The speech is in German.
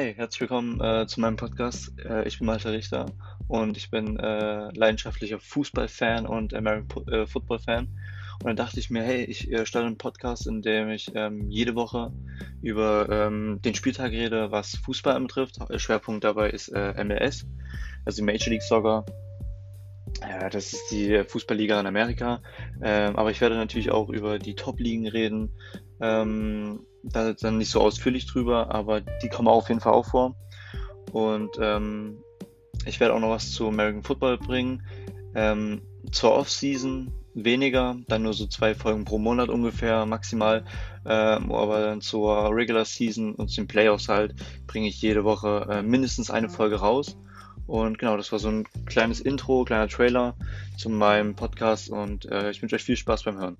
Hey, herzlich willkommen äh, zu meinem Podcast. Äh, ich bin Malte Richter und ich bin äh, leidenschaftlicher Fußballfan und American äh, Football Fan. Und dann dachte ich mir, hey, ich äh, starte einen Podcast, in dem ich ähm, jede Woche über ähm, den Spieltag rede, was Fußball betrifft. Schwerpunkt dabei ist äh, MLS, also Major League Soccer. Ja, das ist die Fußballliga in Amerika. Ähm, aber ich werde natürlich auch über die Top-Ligen reden. Ähm, da dann nicht so ausführlich drüber, aber die kommen auf jeden Fall auch vor. Und ähm, ich werde auch noch was zu American Football bringen. Ähm, zur Off-Season weniger, dann nur so zwei Folgen pro Monat ungefähr maximal. Ähm, aber dann zur Regular Season und zu den Playoffs halt bringe ich jede Woche äh, mindestens eine Folge raus. Und genau, das war so ein kleines Intro, kleiner Trailer zu meinem Podcast und äh, ich wünsche euch viel Spaß beim Hören.